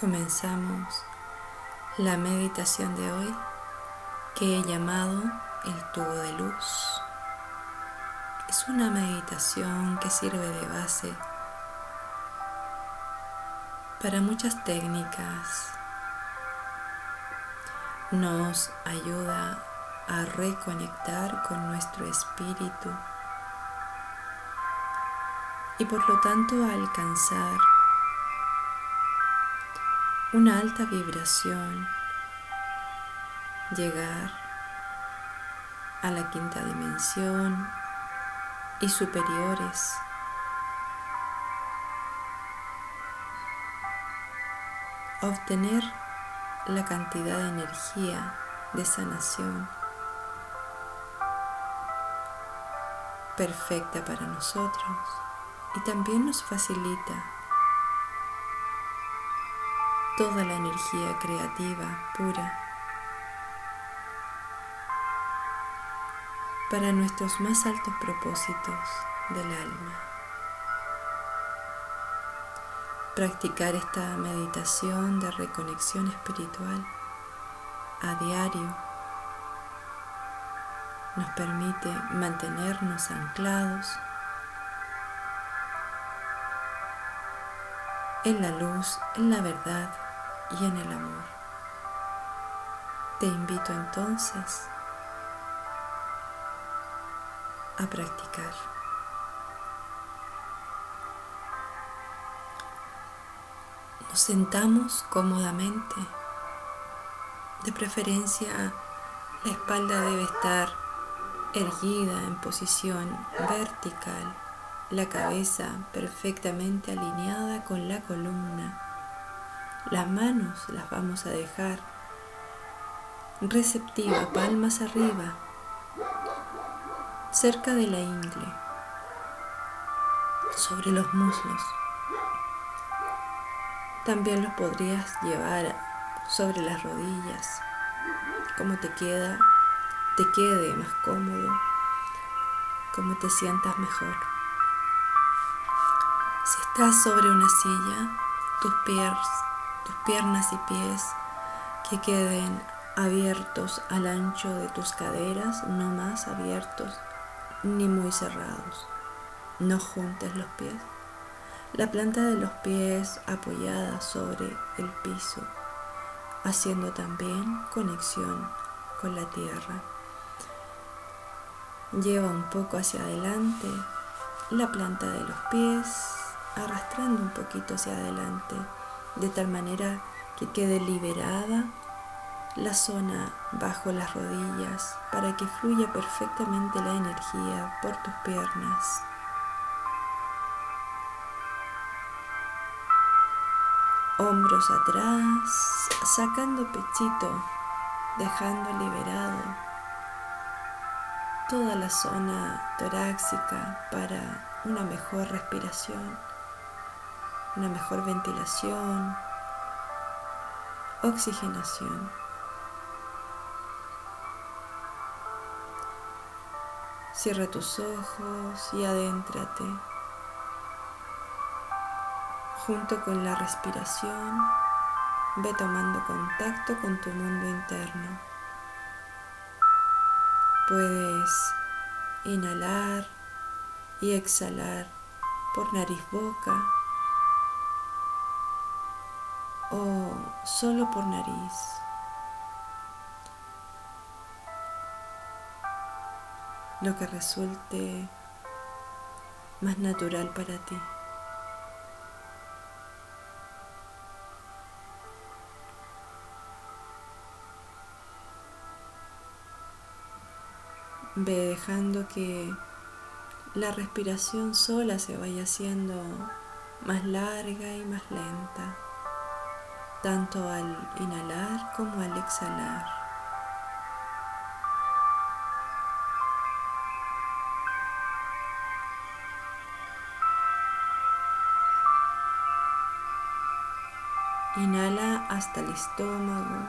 Comenzamos la meditación de hoy que he llamado el tubo de luz. Es una meditación que sirve de base para muchas técnicas. Nos ayuda a reconectar con nuestro espíritu y por lo tanto a alcanzar una alta vibración, llegar a la quinta dimensión y superiores. obtener la cantidad de energía de sanación perfecta para nosotros y también nos facilita toda la energía creativa pura para nuestros más altos propósitos del alma. Practicar esta meditación de reconexión espiritual a diario nos permite mantenernos anclados en la luz, en la verdad y en el amor. Te invito entonces a practicar. Nos sentamos cómodamente. De preferencia, la espalda debe estar erguida en posición vertical, la cabeza perfectamente alineada con la columna las manos las vamos a dejar receptiva, palmas arriba, cerca de la ingle, sobre los muslos. También los podrías llevar sobre las rodillas, como te queda, te quede más cómodo, como te sientas mejor. Si estás sobre una silla, tus pies piernas y pies que queden abiertos al ancho de tus caderas, no más abiertos ni muy cerrados. No juntes los pies. La planta de los pies apoyada sobre el piso, haciendo también conexión con la tierra. Lleva un poco hacia adelante la planta de los pies, arrastrando un poquito hacia adelante de tal manera que quede liberada la zona bajo las rodillas para que fluya perfectamente la energía por tus piernas. Hombros atrás, sacando pechito, dejando liberado toda la zona torácica para una mejor respiración una mejor ventilación, oxigenación. Cierra tus ojos y adéntrate. Junto con la respiración, ve tomando contacto con tu mundo interno. Puedes inhalar y exhalar por nariz boca o solo por nariz. Lo que resulte más natural para ti. Ve dejando que la respiración sola se vaya haciendo más larga y más lenta tanto al inhalar como al exhalar. Inhala hasta el estómago,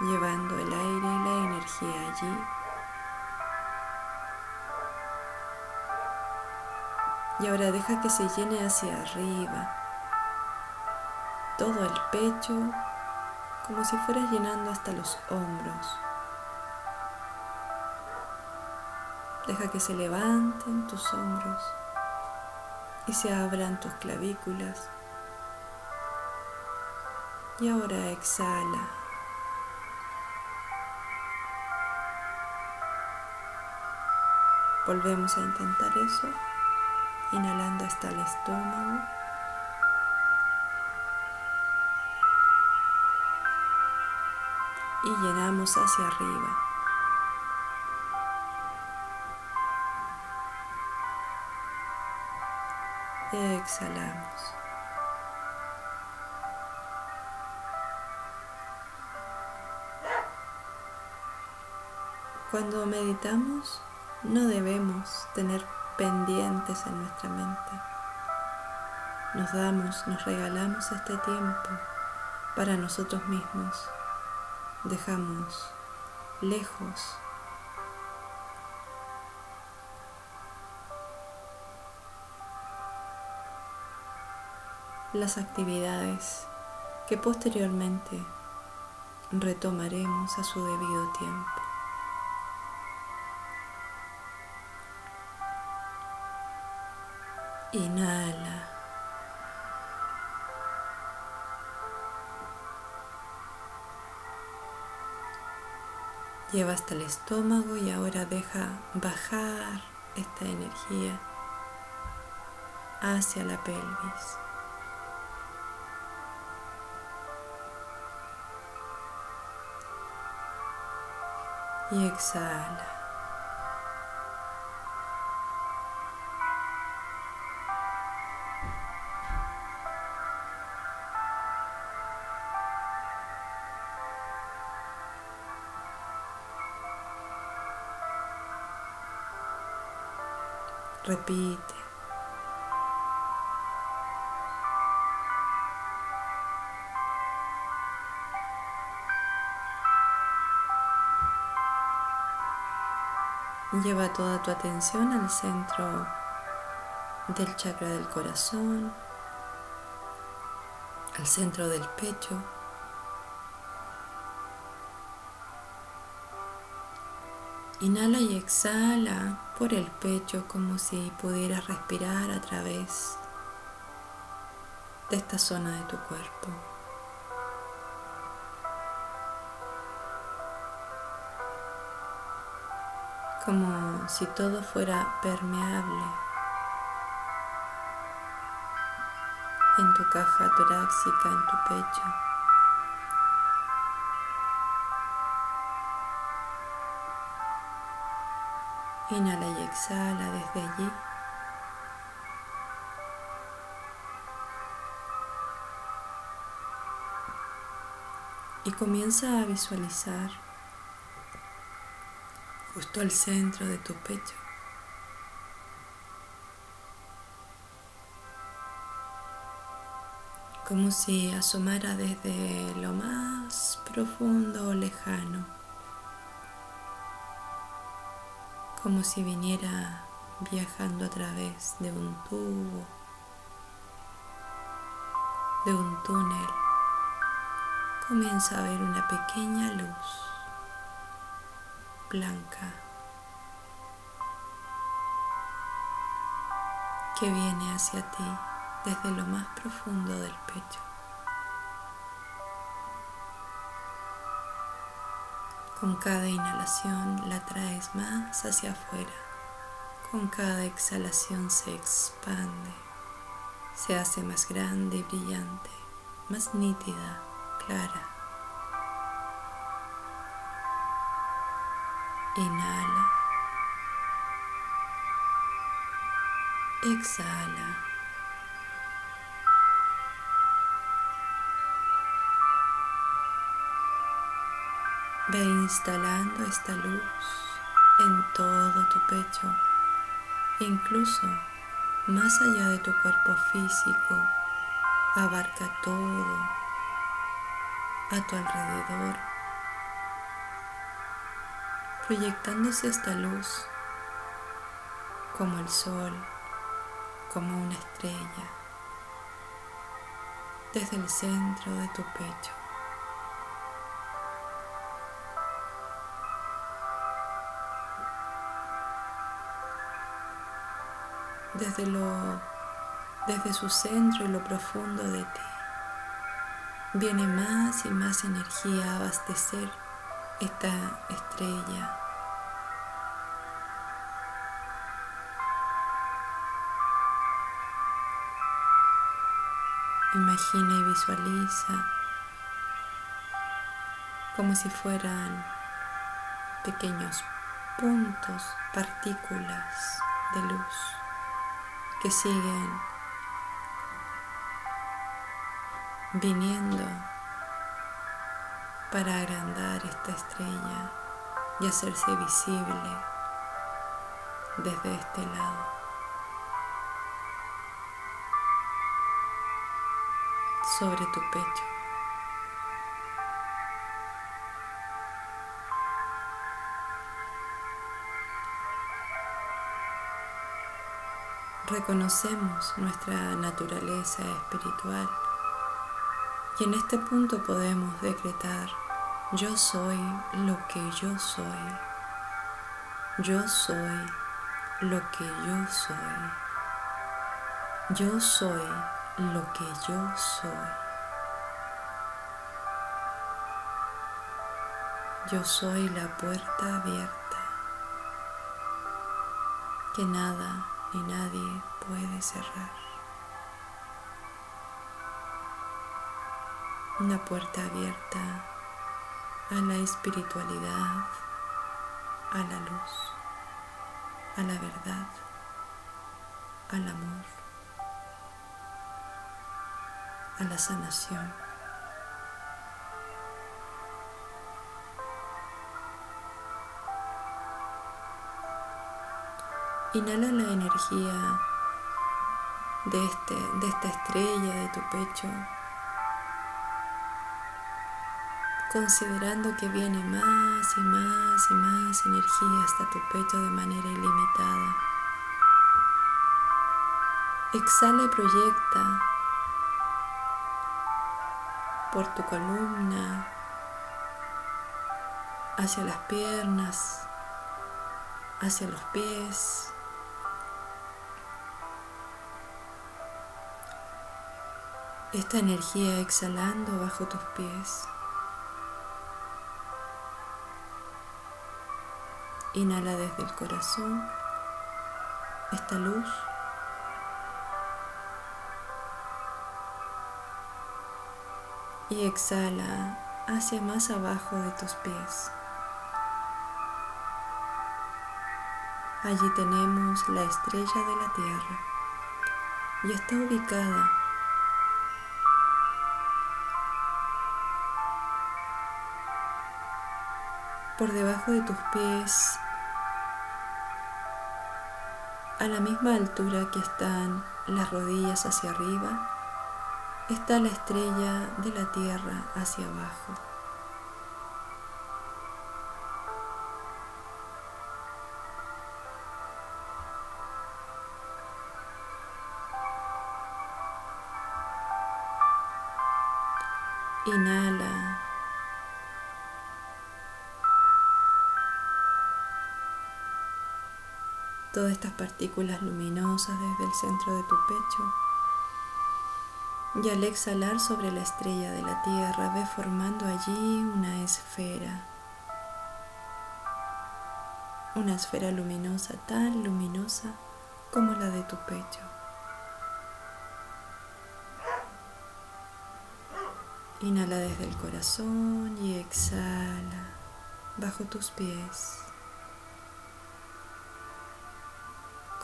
llevando el aire y la energía allí. Y ahora deja que se llene hacia arriba todo el pecho, como si fueras llenando hasta los hombros. Deja que se levanten tus hombros y se abran tus clavículas. Y ahora exhala. Volvemos a intentar eso, inhalando hasta el estómago. Y llenamos hacia arriba. Exhalamos. Cuando meditamos, no debemos tener pendientes en nuestra mente. Nos damos, nos regalamos este tiempo para nosotros mismos. Dejamos lejos las actividades que posteriormente retomaremos a su debido tiempo. Inhala. Lleva hasta el estómago y ahora deja bajar esta energía hacia la pelvis. Y exhala. Repite. Lleva toda tu atención al centro del chakra del corazón, al centro del pecho. Inhala y exhala por el pecho como si pudieras respirar a través de esta zona de tu cuerpo. Como si todo fuera permeable en tu caja torácica, en tu pecho. Inhala y exhala desde allí. Y comienza a visualizar justo al centro de tu pecho. Como si asomara desde lo más profundo o lejano como si viniera viajando a través de un tubo, de un túnel. Comienza a ver una pequeña luz blanca que viene hacia ti desde lo más profundo del pecho. Con cada inhalación la traes más hacia afuera. Con cada exhalación se expande, se hace más grande y brillante, más nítida, clara. Inhala. Exhala. Ve instalando esta luz en todo tu pecho, incluso más allá de tu cuerpo físico, abarca todo a tu alrededor, proyectándose esta luz como el sol, como una estrella, desde el centro de tu pecho. Desde, lo, desde su centro y lo profundo de ti. Viene más y más energía a abastecer esta estrella. Imagina y visualiza como si fueran pequeños puntos, partículas de luz que siguen viniendo para agrandar esta estrella y hacerse visible desde este lado. sobre tu pecho. Reconocemos nuestra naturaleza espiritual y en este punto podemos decretar, yo soy lo que yo soy. Yo soy lo que yo soy. Yo soy lo que yo soy. Yo soy la puerta abierta que nada ni nadie puede cerrar. Una puerta abierta a la espiritualidad, a la luz, a la verdad, al amor. a la sanación. Inhala la energía de, este, de esta estrella de tu pecho, considerando que viene más y más y más energía hasta tu pecho de manera ilimitada. Exhala y proyecta por tu columna, hacia las piernas, hacia los pies. Esta energía exhalando bajo tus pies. Inhala desde el corazón esta luz y exhala hacia más abajo de tus pies. Allí tenemos la estrella de la Tierra y está ubicada por debajo de tus pies a la misma altura que están las rodillas hacia arriba está la estrella de la tierra hacia abajo. Estas partículas luminosas desde el centro de tu pecho y al exhalar sobre la estrella de la Tierra ve formando allí una esfera, una esfera luminosa, tan luminosa como la de tu pecho. Inhala desde el corazón y exhala bajo tus pies.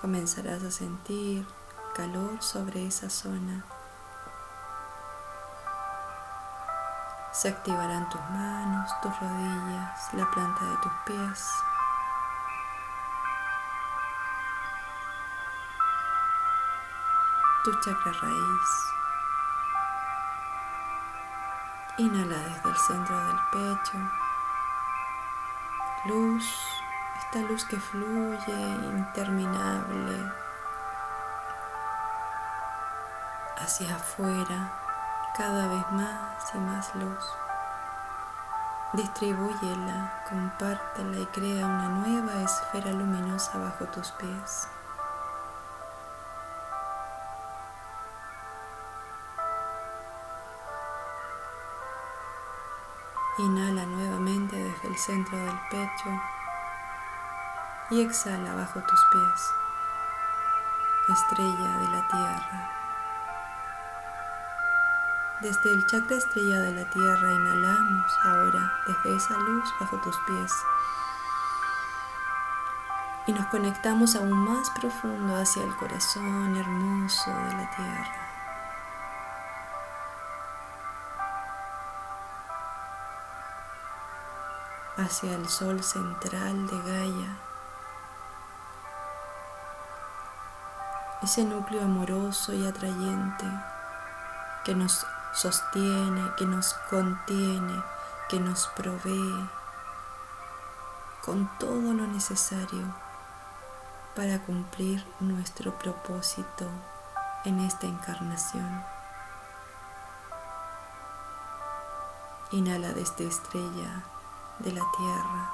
Comenzarás a sentir calor sobre esa zona Se activarán tus manos, tus rodillas, la planta de tus pies. Tu chakra raíz. Inhala desde el centro del pecho. Luz, esta luz que fluye interminable hacia afuera cada vez más y más luz. Distribúyela, compártela y crea una nueva esfera luminosa bajo tus pies. Inhala nuevamente desde el centro del pecho y exhala bajo tus pies, estrella de la tierra. Desde el chakra estrella de la tierra inhalamos ahora desde esa luz bajo tus pies y nos conectamos aún más profundo hacia el corazón hermoso de la tierra. hacia el sol central de Gaia, ese núcleo amoroso y atrayente que nos sostiene, que nos contiene, que nos provee con todo lo necesario para cumplir nuestro propósito en esta encarnación. Inhala desde estrella de la tierra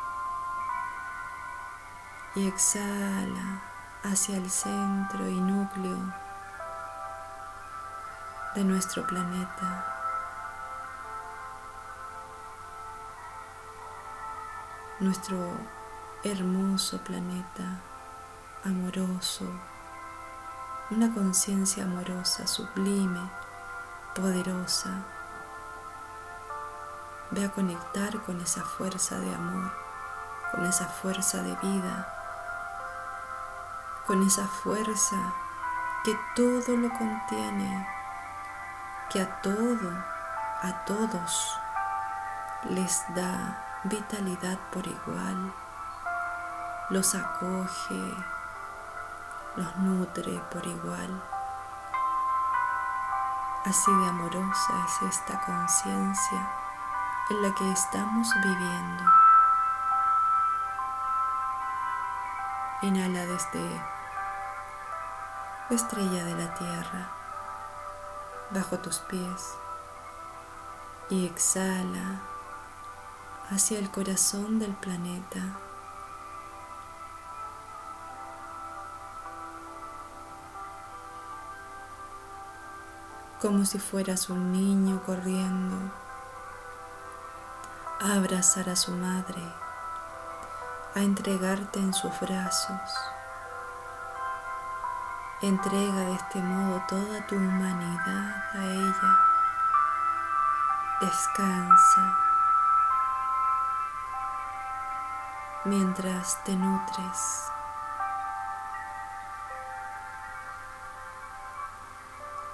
y exhala hacia el centro y núcleo de nuestro planeta. Nuestro hermoso planeta, amoroso, una conciencia amorosa, sublime, poderosa, Ve a conectar con esa fuerza de amor, con esa fuerza de vida, con esa fuerza que todo lo contiene, que a todo, a todos les da vitalidad por igual, los acoge, los nutre por igual. Así de amorosa es esta conciencia en la que estamos viviendo. Inhala desde estrella de la tierra bajo tus pies y exhala hacia el corazón del planeta. como si fueras un niño corriendo a abrazar a su madre, a entregarte en sus brazos. Entrega de este modo toda tu humanidad a ella. Descansa mientras te nutres.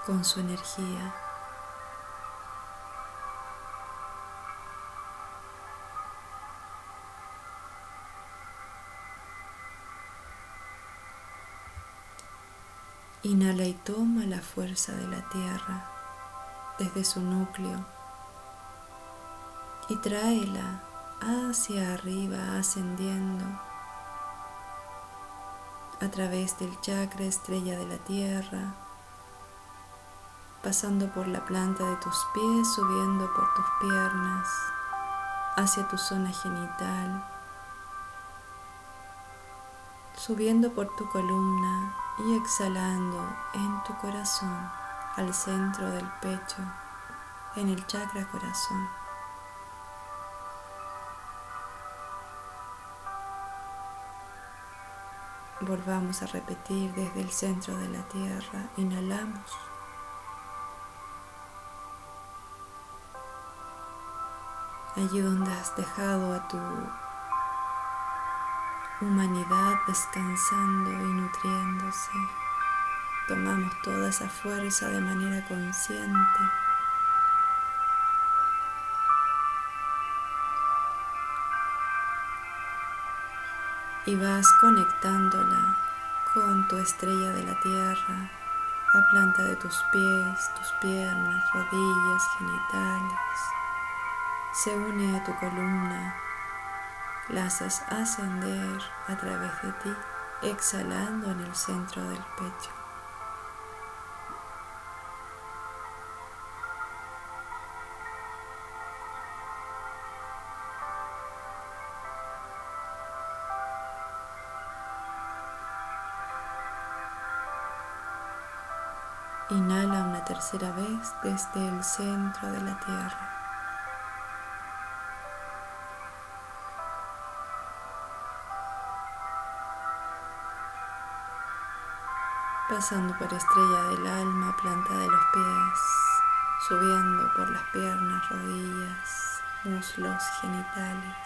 con su energía. Inhala y toma la fuerza de la tierra desde su núcleo y tráela hacia arriba ascendiendo a través del chakra estrella de la tierra, pasando por la planta de tus pies, subiendo por tus piernas, hacia tu zona genital, subiendo por tu columna y exhalando en tu corazón al centro del pecho, en el chakra corazón. Volvamos a repetir desde el centro de la tierra. Inhalamos. Allí donde has dejado a tu humanidad descansando y nutriéndose. Tomamos toda esa fuerza de manera consciente. Y vas conectándola con tu estrella de la tierra, la planta de tus pies, tus piernas, rodillas, genitales. Se une a tu columna las ascender a través de ti, exhalando en el centro del pecho. Inhala una tercera vez desde el centro de la tierra. Pasando por estrella del alma, planta de los pies, subiendo por las piernas, rodillas, muslos, genitales,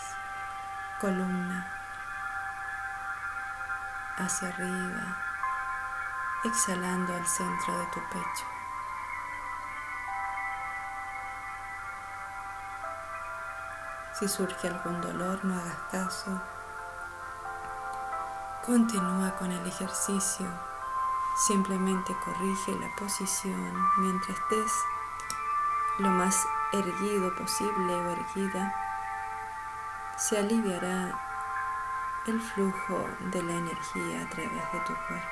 columna, hacia arriba, exhalando al centro de tu pecho. Si surge algún dolor, no hagas caso. Continúa con el ejercicio. Simplemente corrige la posición mientras estés lo más erguido posible o erguida. Se aliviará el flujo de la energía a través de tu cuerpo.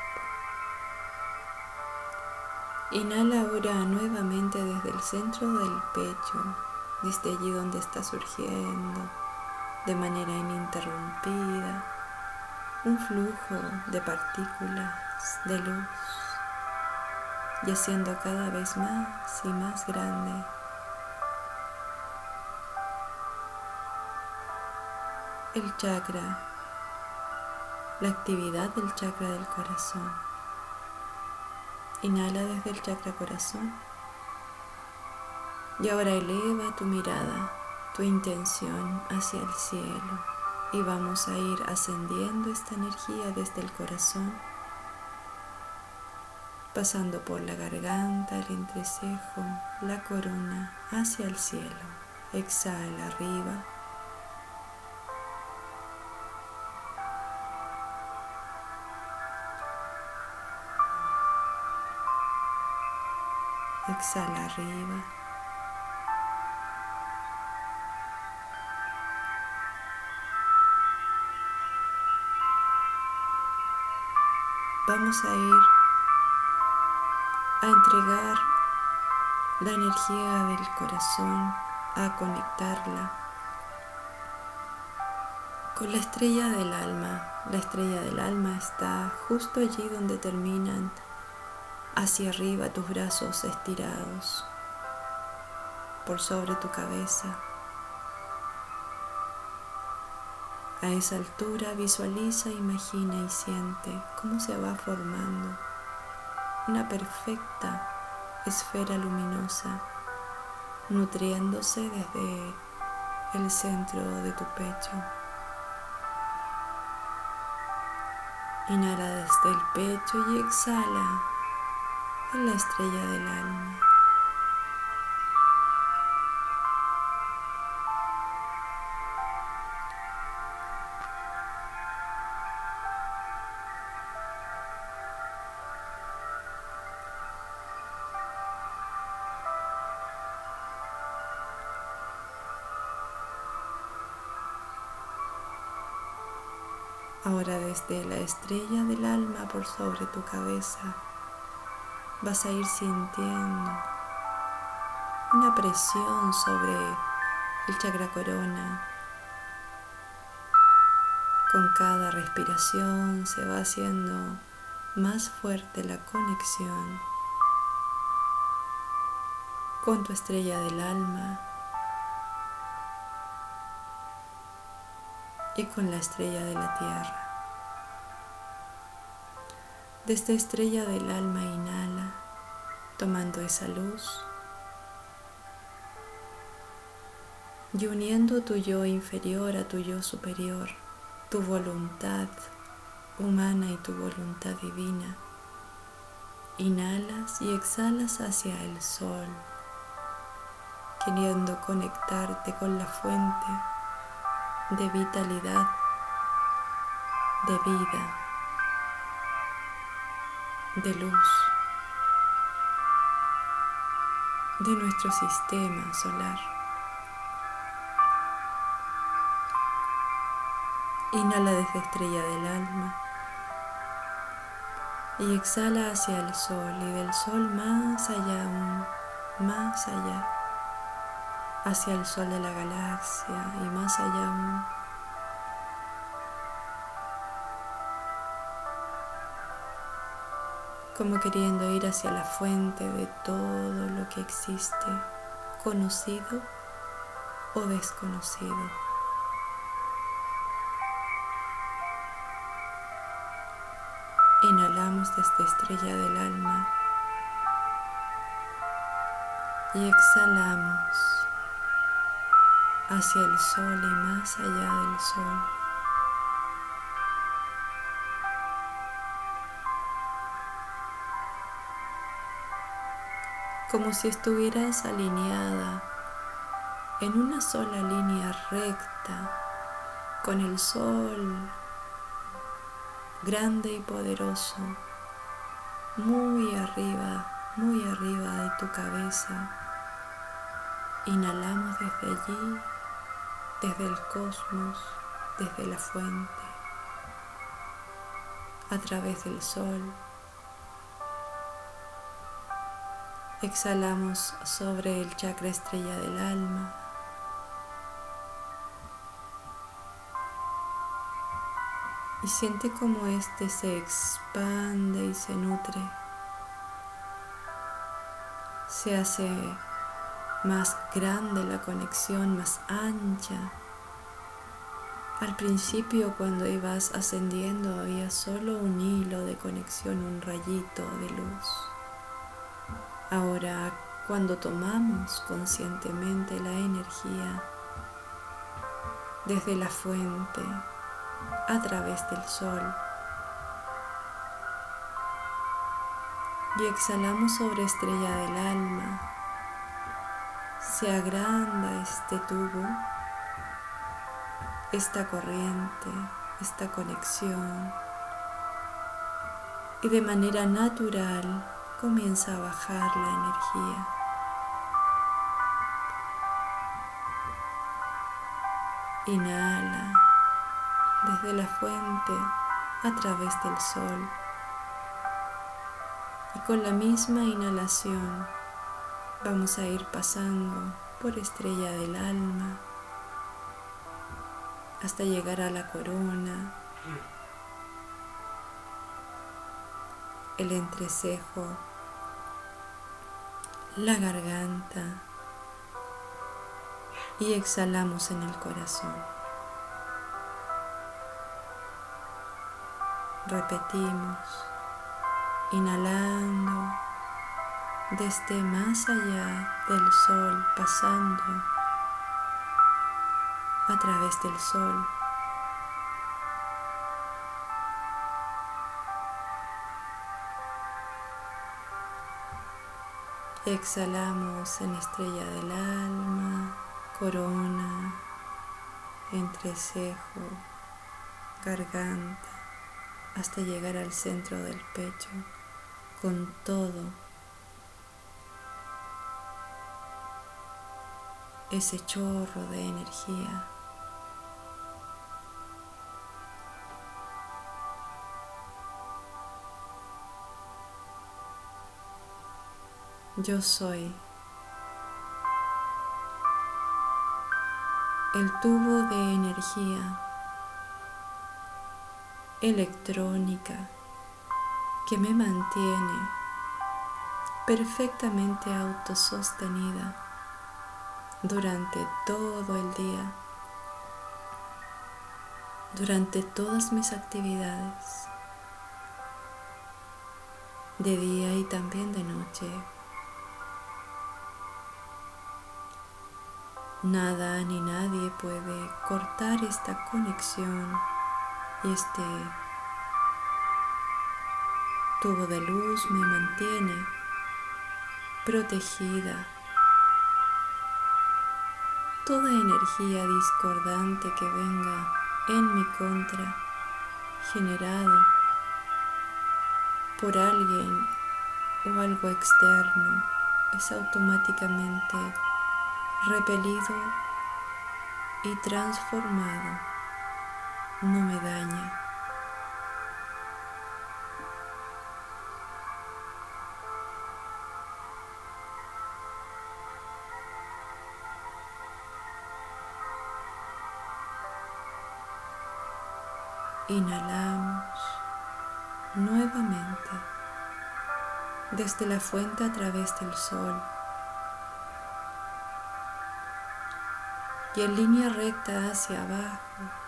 Inhala ahora nuevamente desde el centro del pecho, desde allí donde está surgiendo de manera ininterrumpida un flujo de partículas de luz y haciendo cada vez más y más grande el chakra, la actividad del chakra del corazón. Inhala desde el chakra corazón. Y ahora eleva tu mirada, tu intención hacia el cielo. Y vamos a ir ascendiendo esta energía desde el corazón, pasando por la garganta, el entrecejo, la corona, hacia el cielo. Exhala arriba Exhala arriba. Vamos a ir a entregar la energía del corazón, a conectarla con la estrella del alma. La estrella del alma está justo allí donde terminan hacia arriba tus brazos estirados por sobre tu cabeza. A esa altura visualiza, imagina y siente cómo se va formando una perfecta esfera luminosa nutriéndose desde el centro de tu pecho. Inhala desde el pecho y exhala en la estrella del alma. Desde la estrella del alma por sobre tu cabeza vas a ir sintiendo una presión sobre el chakra corona. Con cada respiración se va haciendo más fuerte la conexión con tu estrella del alma y con la estrella de la tierra. De esta estrella del alma inhala, tomando esa luz y uniendo tu yo inferior a tu yo superior, tu voluntad humana y tu voluntad divina. Inhalas y exhalas hacia el sol, queriendo conectarte con la fuente de vitalidad, de vida de luz de nuestro sistema solar. Inhala desde estrella del alma y exhala hacia el sol y del sol más allá aún, más allá, hacia el sol de la galaxia y más allá. Como queriendo ir hacia la fuente de todo lo que existe, conocido o desconocido. Inhalamos desde estrella del alma y exhalamos hacia el sol y más allá del sol. Como si estuvieras alineada en una sola línea recta con el sol grande y poderoso muy arriba, muy arriba de tu cabeza. Inhalamos desde allí desde el cosmos, desde la fuente, a través del sol. Exhalamos sobre el chakra estrella del alma. Y siente como este se expande y se nutre. Se hace más grande la conexión, más ancha. Al principio cuando ibas ascendiendo había solo un hilo de conexión, un rayito de luz. Ahora cuando tomamos conscientemente la energía desde la fuente a través del sol y exhalamos sobre estrella del alma se agranda este tubo, esta corriente, esta conexión y de manera natural comienza a bajar la energía. Inhala desde la fuente a través del sol y con la misma inhalación Vamos a ir pasando por estrella del alma hasta llegar a la corona, el entrecejo, la garganta y exhalamos en el corazón. Repetimos, inhalando desde más allá del sol pasando a través del sol. Exhalamos en estrella del alma, corona, entrecejo, garganta, hasta llegar al centro del pecho con todo ese chorro de energía. Yo soy el tubo de energía electrónica que me mantiene perfectamente autosostenida durante todo el día, durante todas mis actividades, de día y también de noche. Nada ni nadie puede cortar esta conexión y este tubo de luz me mantiene protegida. Toda energía discordante que venga en mi contra, generado por alguien o algo externo, es automáticamente repelido y transformado, no me daña. Inhalamos nuevamente desde la fuente a través del sol. Y en línea recta hacia abajo,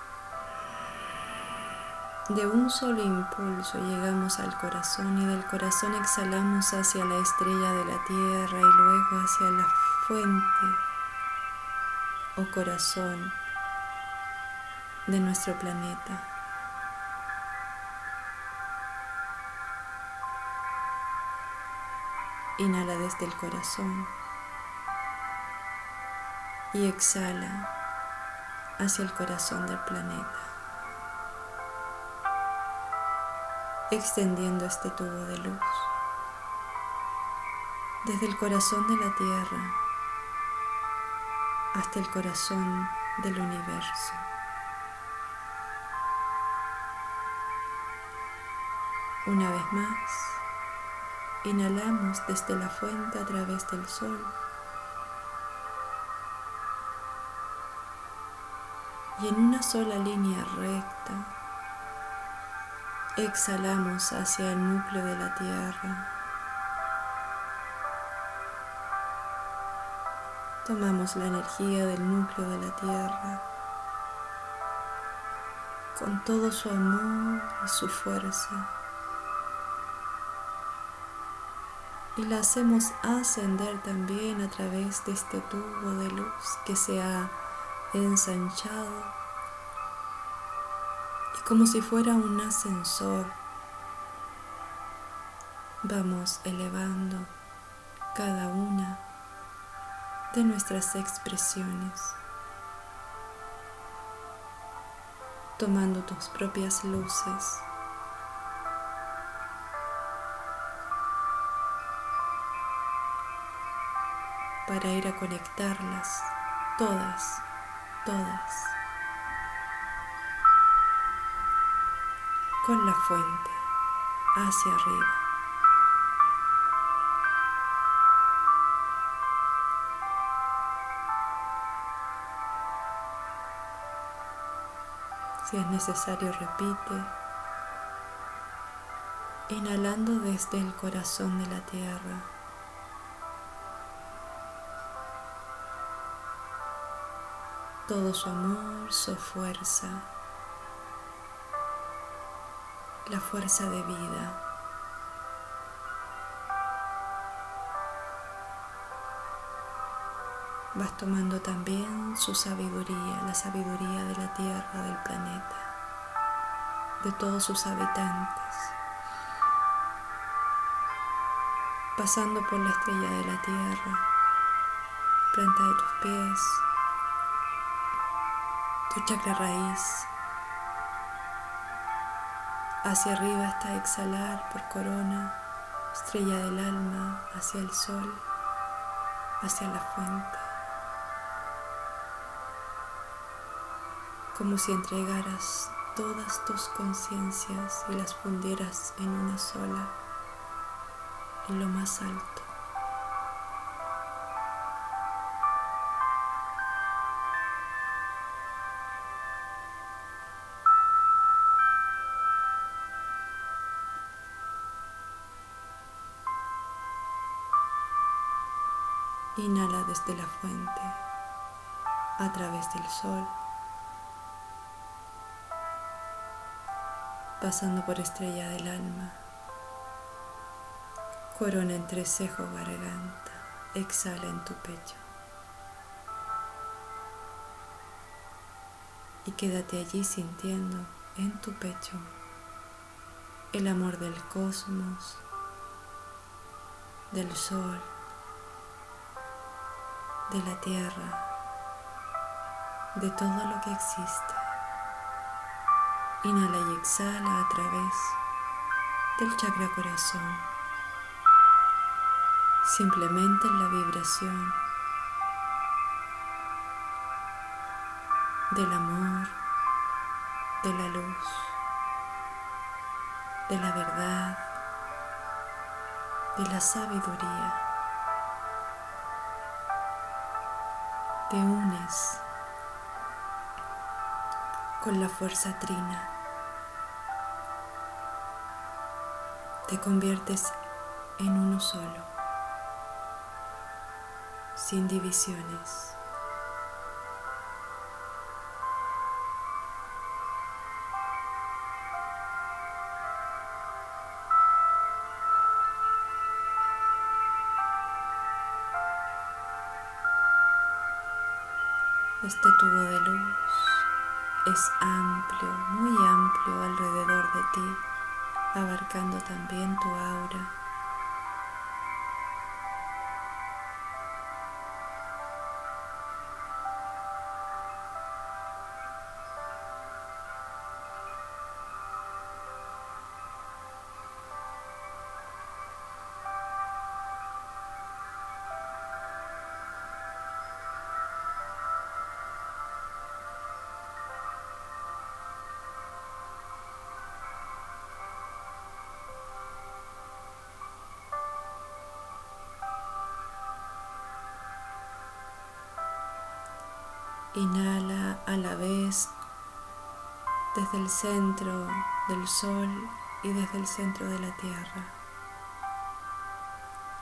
de un solo impulso llegamos al corazón y del corazón exhalamos hacia la estrella de la tierra y luego hacia la fuente o corazón de nuestro planeta. Inhala desde el corazón y exhala hacia el corazón del planeta, extendiendo este tubo de luz desde el corazón de la Tierra hasta el corazón del universo. Una vez más, inhalamos desde la fuente a través del sol. Y en una sola línea recta, exhalamos hacia el núcleo de la Tierra. Tomamos la energía del núcleo de la Tierra con todo su amor y su fuerza. y la hacemos ascender también a través de este tubo de luz que se ha ensanchado y como si fuera un ascensor vamos elevando cada una de nuestras expresiones tomando tus propias luces. Para ir a conectarlas todas, todas con la fuente hacia arriba. Si es necesario, repite, inhalando desde el corazón de la tierra. Todo su amor, su fuerza, la fuerza de vida. Vas tomando también su sabiduría, la sabiduría de la tierra, del planeta, de todos sus habitantes, pasando por la estrella de la tierra, planta de tus pies, tu chakra raíz. Hacia arriba hasta exhalar por corona, estrella del alma, hacia el sol, hacia la fuente. Como si entregaras todas tus conciencias y las fundieras en una sola, en lo más alto. Desde la fuente a través del sol, pasando por estrella del alma, corona entre cejo garganta, exhala en tu pecho. Y quédate allí sintiendo en tu pecho el amor del cosmos, del sol, de la tierra, de todo lo que existe. Inhala y exhala a través del chakra corazón, simplemente en la vibración del amor, de la luz, de la verdad, de la sabiduría. Te unes con la fuerza trina. Te conviertes en uno solo, sin divisiones. Este tubo de luz es amplio, muy amplio alrededor de ti, abarcando también tu aura. Vez desde el centro del sol y desde el centro de la tierra.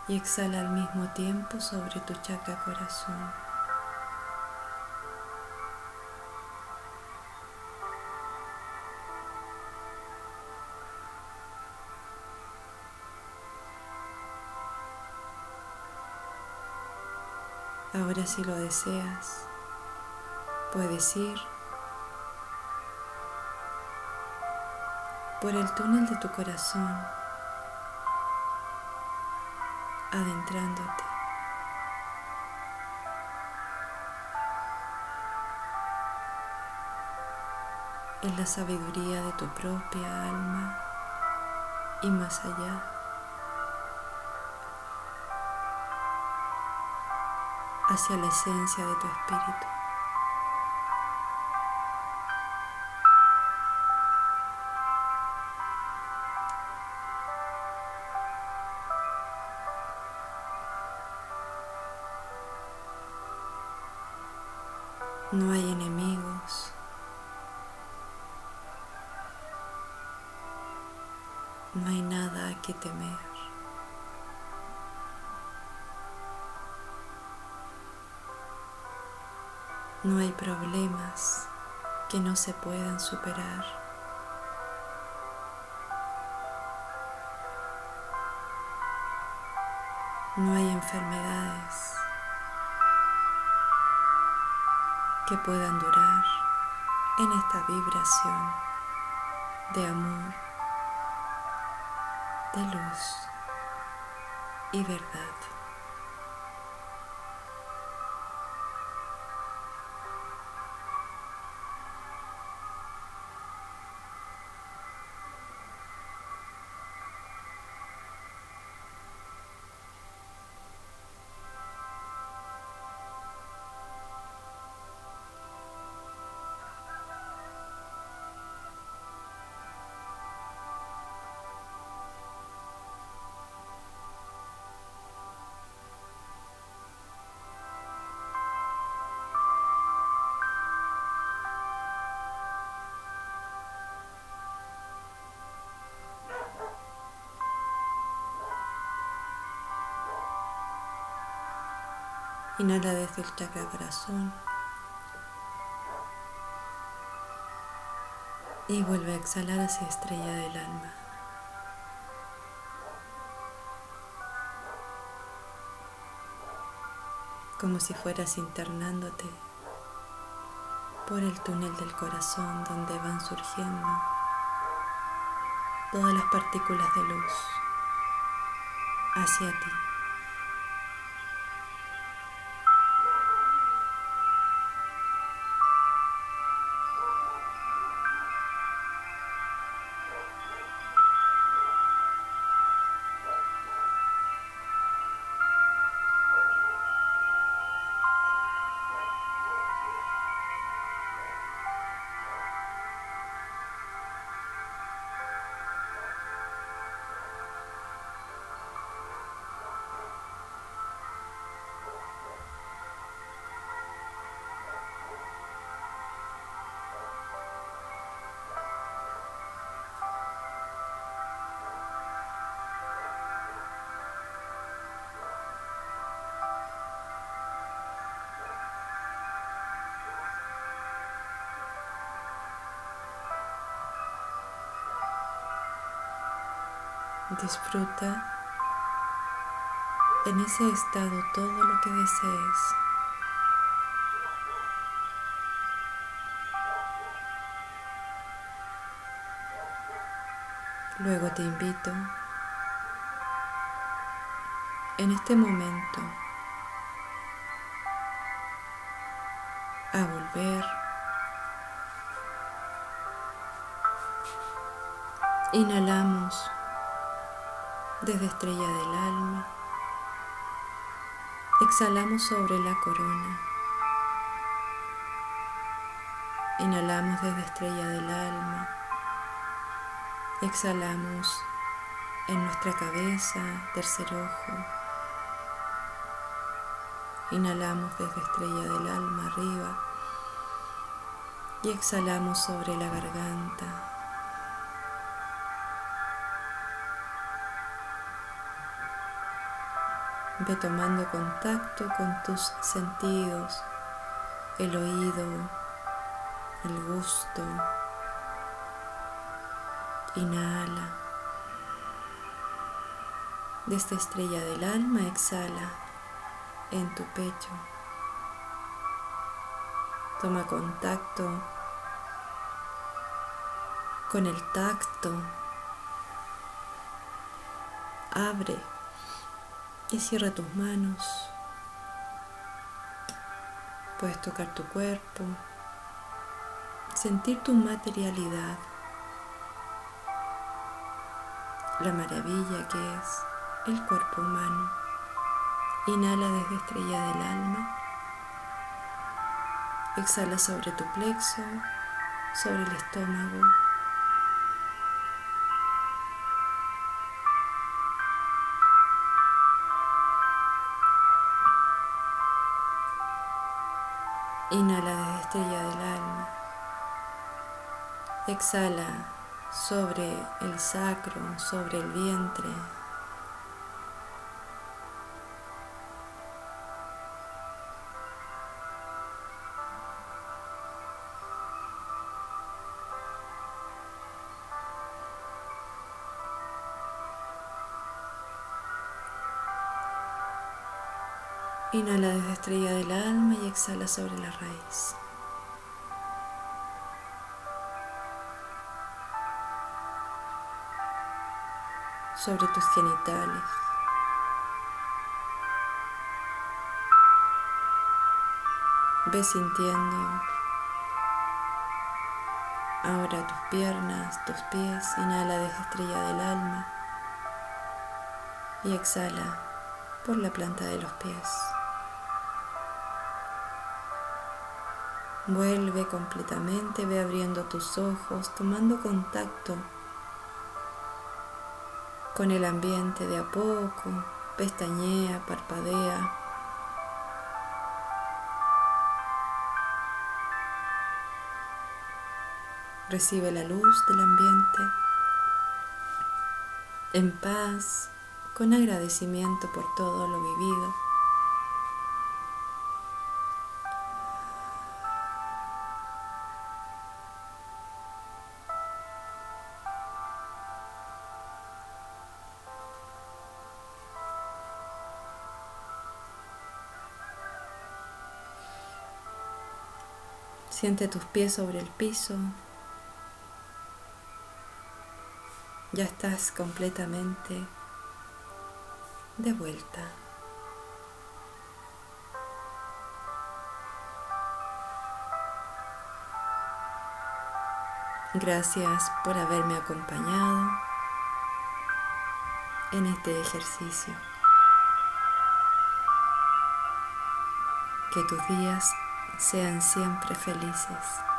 Y exhala al mismo tiempo sobre tu chakra corazón. Ahora si lo deseas, Puedes ir por el túnel de tu corazón, adentrándote. en la sabiduría de tu propia alma y más allá. hacia la esencia de tu espíritu. Se puedan superar. No hay enfermedades que puedan durar en esta vibración de amor, de luz y verdad. Inhala desde el chakra corazón. Y vuelve a exhalar hacia estrella del alma. Como si fueras internándote por el túnel del corazón donde van surgiendo todas las partículas de luz hacia ti. Disfruta en ese estado todo lo que desees. Luego te invito en este momento a volver. Inhalamos desde estrella del alma. Exhalamos sobre la corona. Inhalamos desde estrella del alma. Exhalamos en nuestra cabeza, tercer ojo. Inhalamos desde estrella del alma arriba y exhalamos sobre la garganta. Ve tomando contacto con tus sentidos, el oído, el gusto, Inhala. De esta estrella del alma exhala en tu pecho. Toma contacto con el tacto. Abre y cierra tus manos. Puedes tocar tu cuerpo, sentir tu materialidad. la maravilla que es el cuerpo humano. Inhala desde estrella del alma. Exhala sobre tu plexo, sobre el estómago. Exhala sobre el sacro, sobre el vientre. Inhala desde estrella del alma y exhala sobre la raíz. Sobre tus genitales. Ve sintiendo ahora tus piernas, tus pies. Inhala desde estrella del alma y exhala por la planta de los pies. Vuelve completamente, ve abriendo tus ojos, tomando contacto con el ambiente de a poco, pestañea, parpadea. Recibe la luz del ambiente en paz, con agradecimiento por todo lo vivido. Siente tus pies sobre el piso. Ya estás completamente de vuelta. Gracias por haberme acompañado en este ejercicio. Que tus días sean siempre felices.